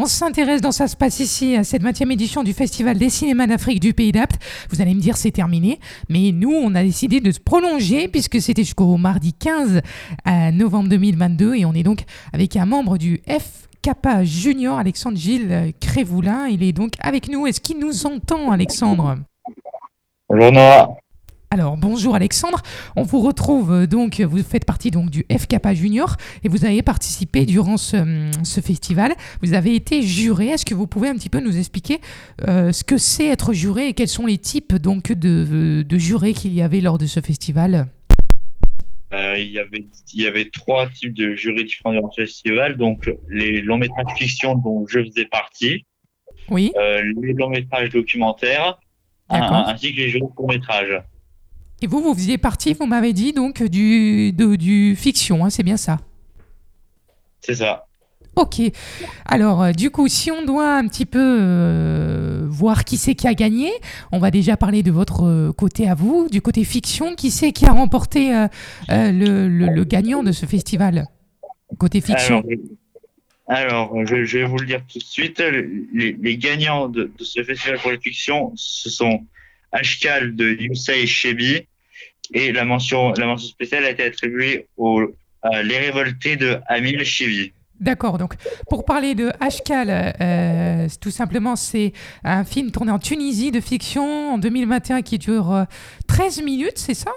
on s'intéresse dans Ça se passe ici à cette 20e édition du Festival des cinémas d'Afrique du Pays d'Apt. Vous allez me dire c'est terminé, mais nous on a décidé de se prolonger puisque c'était jusqu'au mardi 15 novembre 2022 et on est donc avec un membre du F Junior, Alexandre Gilles Crévoulin. Il est donc avec nous. Est-ce qu'il nous entend, Alexandre? Bonjour. Alors bonjour Alexandre, on vous retrouve euh, donc, vous faites partie donc du FKPA Junior et vous avez participé durant ce, festival. Vous avez été juré. Est-ce que vous pouvez un petit peu nous expliquer euh, ce que c'est être juré et quels sont les types donc de, de jurés qu'il y avait lors de ce festival? Euh, il, y avait, il y avait trois types de jurés différents durant ce festival. Donc les longs métrages fiction dont je faisais partie, oui. les longs métrages documentaires, ainsi que les jeux de court métrages. Et vous, vous faisiez partie, vous m'avez dit, donc du, du fiction, hein, c'est bien ça C'est ça. Ok. Alors, euh, du coup, si on doit un petit peu euh, voir qui c'est qui a gagné, on va déjà parler de votre euh, côté à vous, du côté fiction. Qui c'est qui a remporté le, le, gagnant de ce festival Côté fiction? Alors, je, vais vous le dire tout de suite. Les, les gagnants de, de, ce festival pour les fictions, ce sont Ashkal de Yusei Shebi et la mention, la mention spéciale a été attribuée aux Les Révoltés de Amil Chevi. D'accord, donc pour parler de Ashkal, euh, tout simplement c'est un film tourné en Tunisie de fiction en 2021 qui dure 13 euh, minutes, c'est ça?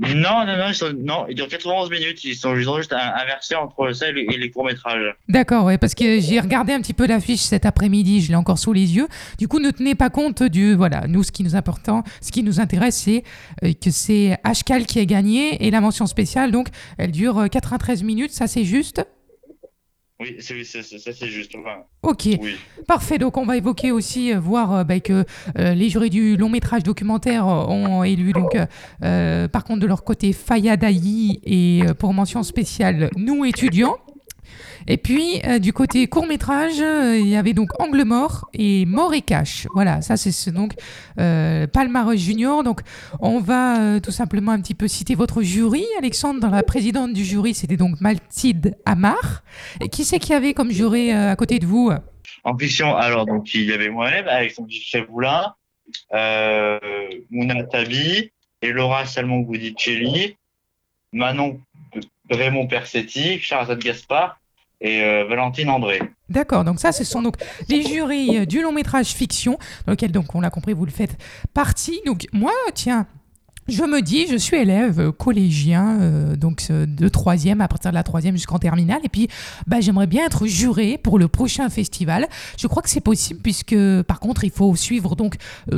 Non, non, non, ils, non, ils durent 91 minutes. Ils sont, juste inversés entre ça et les, courts-métrages. D'accord, ouais, parce que j'ai regardé un petit peu l'affiche cet après-midi, je l'ai encore sous les yeux. Du coup, ne tenez pas compte du. Voilà, nous, ce qui nous, important, ce qui nous intéresse, c'est euh, que c'est HCAL qui a gagné et la mention spéciale, donc, elle dure 93 minutes, ça c'est juste oui, ça c'est juste. ok, parfait. Donc on va évoquer aussi, euh, voir euh, bah, que euh, les jurys du long métrage documentaire ont élu donc par contre de leur côté Fayadaï et pour mention spéciale nous étudiants. Et puis, euh, du côté court-métrage, euh, il y avait donc Angle mort et Mort et Cash. Voilà, ça c'est donc euh, Junior. Donc, on va euh, tout simplement un petit peu citer votre jury. Alexandre, la présidente du jury, c'était donc Maltide Amar. Et qui c'est qu'il y avait comme jury à côté de vous? En fiction, alors, donc, il y avait moi-même, Alexandre Chevroulin, euh, Mouna Tabi et Laura Salmon Goudicelli, Manon Raymond Persetti, Charles Gaspard et euh, Valentine André. D'accord, donc ça, ce sont donc les jurys euh, du long métrage fiction, dans lequel, donc, on l'a compris, vous le faites partie. Donc, moi, tiens, je me dis, je suis élève euh, collégien, donc de troisième, à partir de la troisième jusqu'en terminale, et puis bah, j'aimerais bien être juré pour le prochain festival. Je crois que c'est possible, puisque par contre, il faut suivre donc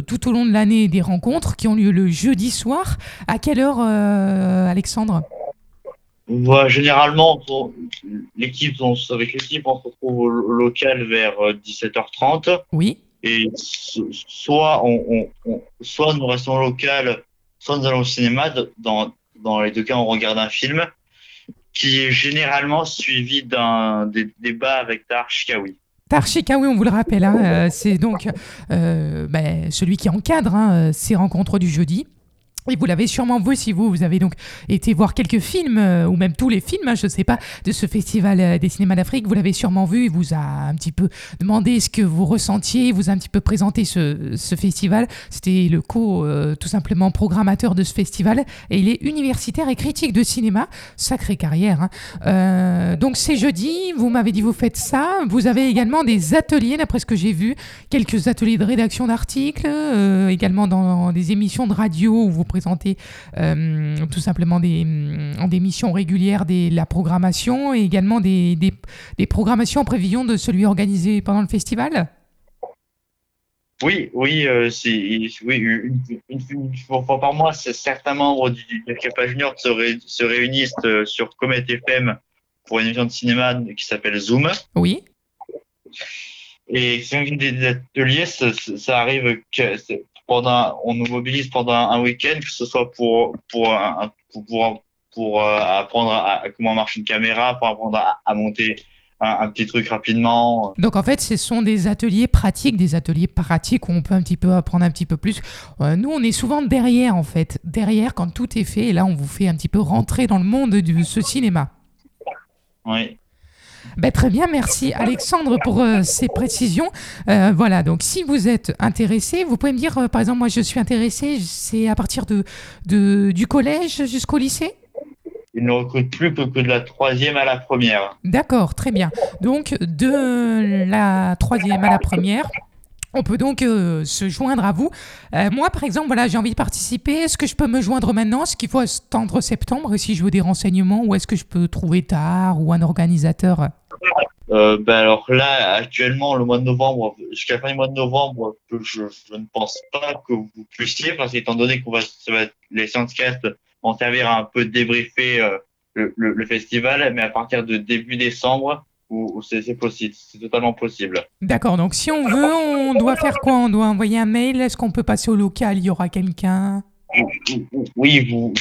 tout au long de l'année des rencontres qui ont lieu le jeudi soir. À quelle heure, Alexandre? Généralement, l'équipe, avec l'équipe, on se retrouve au local vers 17h30. Euh, oui. Et soit, on, soit nous restons au local, soit nous allons au cinéma. Dans, dans les deux cas, on regarde un film qui est généralement suivi d'un débat avec Tar Shikawi. Tar Shikawi, on vous le rappelle, hein, euh, c'est donc euh, ben, celui qui encadre hein, ces rencontres du jeudi. Et vous l'avez sûrement vu si vous, vous avez donc été voir quelques films, euh, ou même tous les films, hein, je ne sais pas, de ce festival euh, des cinémas d'Afrique. Vous l'avez sûrement vu, il vous a un petit peu demandé ce que vous ressentiez, il vous a un petit peu présenté ce, festival. C'était le co, euh, tout simplement, programmateur de ce festival. Et il est universitaire et critique de cinéma. Sacrée carrière. Hein. donc c'est jeudi, vous m'avez dit vous faites ça. Vous avez également des ateliers, d'après ce que j'ai vu, quelques ateliers de rédaction d'articles, également dans des émissions de radio où vous présenter euh, tout simplement des, des missions régulières des, la programmation et également des, des, programmations en prévision de celui organisé pendant le festival? Oui, oui, euh, c'est oui, une, fois par mois, certains membres du, du Junior se, se réunissent euh, sur Comet FM pour une émission de cinéma qui s'appelle Zoom. Oui. Et c'est des ateliers, ça, ça arrive que on nous mobilise pendant un week-end, que ce soit pour pour pour, pour, euh, apprendre à, comment marche une caméra, pour apprendre à, monter un, petit truc rapidement. Donc en fait, ce sont des ateliers pratiques, des ateliers pratiques où on peut un petit peu apprendre un petit peu plus. Euh, nous, on est souvent derrière en fait, derrière quand tout est fait. Et là, on vous fait un petit peu rentrer dans le monde de ce cinéma. Oui. Ben, très bien, merci Alexandre pour euh, ces précisions. Euh, voilà, donc si vous êtes intéressé, vous pouvez me dire, euh, par exemple, moi je suis intéressé, c'est à partir de, de du collège jusqu'au lycée? Ils ne recrutent plus que de la troisième à la première. D'accord, très bien. Donc de la troisième à la première. On peut donc euh, se joindre à vous. Euh, moi, par exemple, voilà, j'ai envie de participer. Est-ce que je peux me joindre maintenant? Est-ce qu'il faut attendre septembre si je veux des renseignements Ou est-ce que je peux trouver tard ou un organisateur? Euh, ben alors là, actuellement, le mois de novembre, jusqu'à fin du mois de novembre, je, ne pense pas que vous puissiez, parce qu'étant donné qu'on va, les Sciencecasts vont servir à un peu débriefer le festival, mais à partir de début décembre, c'est possible, c'est totalement possible. D'accord, donc si on veut, on doit faire quoi? On doit envoyer un mail? Est-ce qu'on peut passer au local? Il y aura quelqu'un? Oui, vous,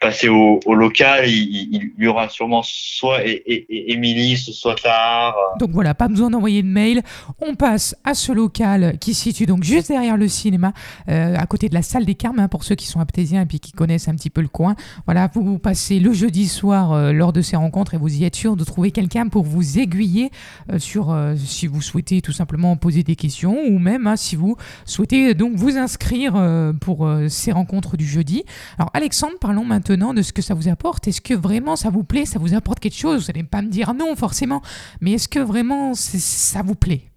passez au, local, il, y aura sûrement soit Émilie, soit tard. Donc voilà, pas besoin d'envoyer de mail. On passe à ce local qui se situe donc juste derrière le cinéma, euh, à côté de la salle des Carmes, hein, pour ceux qui sont aptésiens et puis qui connaissent un petit peu le coin. Voilà, vous, passez le jeudi soir euh, lors de ces rencontres et vous y êtes sûr de trouver quelqu'un pour vous aiguiller euh, sur si vous souhaitez tout simplement poser des questions ou même hein, si vous souhaitez donc vous inscrire euh, pour euh, ces rencontres du jeudi. Alors Alexandre, parlons maintenant de ce que ça vous apporte. Est-ce que vraiment ça vous plaît? Ça vous apporte quelque chose? Vous n'allez pas me dire non forcément, mais est-ce que vraiment ça vous plaît?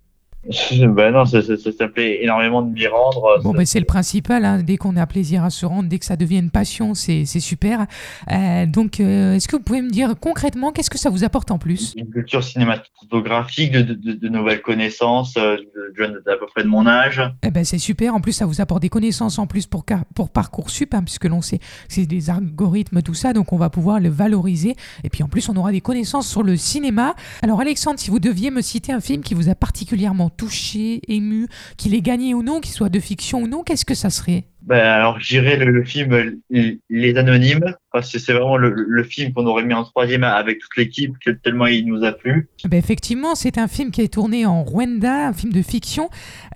Ben non, ça, ça, ça, ça plaît énormément de m'y rendre. Bon, Ça- ben, c'est le principal. hein. Dès qu'on a plaisir à se rendre, dès que ça devient une passion, c'est super. Euh, donc, euh, est-ce que vous pouvez me dire concrètement qu'est-ce que ça vous apporte en plus? Une culture cinématographique, de, de, de- de nouvelles connaissances, euh, jeunes d'à peu près de mon âge. Eh ben, c'est super. En plus, ça vous apporte des connaissances en plus pour, Parcoursup, hein, puisque l'on sait c'est des algorithmes, tout ça. Donc, on va pouvoir le valoriser. Et puis, en plus, on aura des connaissances sur le cinéma. Alors, Alexandre, si vous deviez me citer un film qui vous a particulièrement touché, ému, qu'il ait gagné ou non, qu'il soit de fiction ou non, qu'est-ce que ça serait? Ben, alors, j'irai le, film euh, Les Anonymes, parce que c'est vraiment le, le film qu'on aurait mis en troisième avec toute l'équipe, tellement il nous a plu. Ben effectivement, c'est un film qui est tourné en Rwanda, un film de fiction,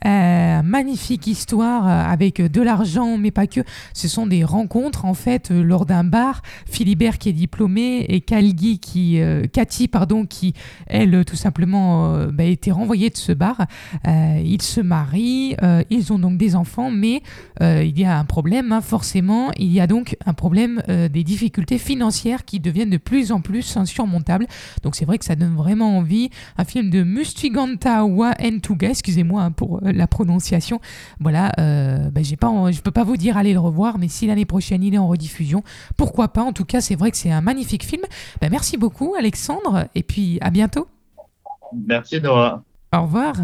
euh, magnifique histoire euh, avec de l'argent, mais pas que. Ce sont des rencontres en fait lors d'un bar. Philibert qui est diplômé et Kalgi qui, Cathy pardon, qui elle tout simplement euh, ben, était renvoyée de ce bar. Ils se marient, ils ont donc des enfants, mais il y a un problème hein, forcément. Il y a donc un problème euh, des difficultés financières qui deviennent de plus en plus insurmontables. Donc c'est vrai que ça donne vraiment envie. Un film de Mustiganta Wa Ntuga, excusez-moi hein, pour euh, la prononciation. Voilà, euh, ben, j'ai pas, en- je peux pas vous dire allez le revoir, mais si l'année prochaine il est en rediffusion, pourquoi pas. En tout cas, c'est vrai que c'est un magnifique film. Ben, merci beaucoup Alexandre, et puis à bientôt. Merci Noah. Au revoir.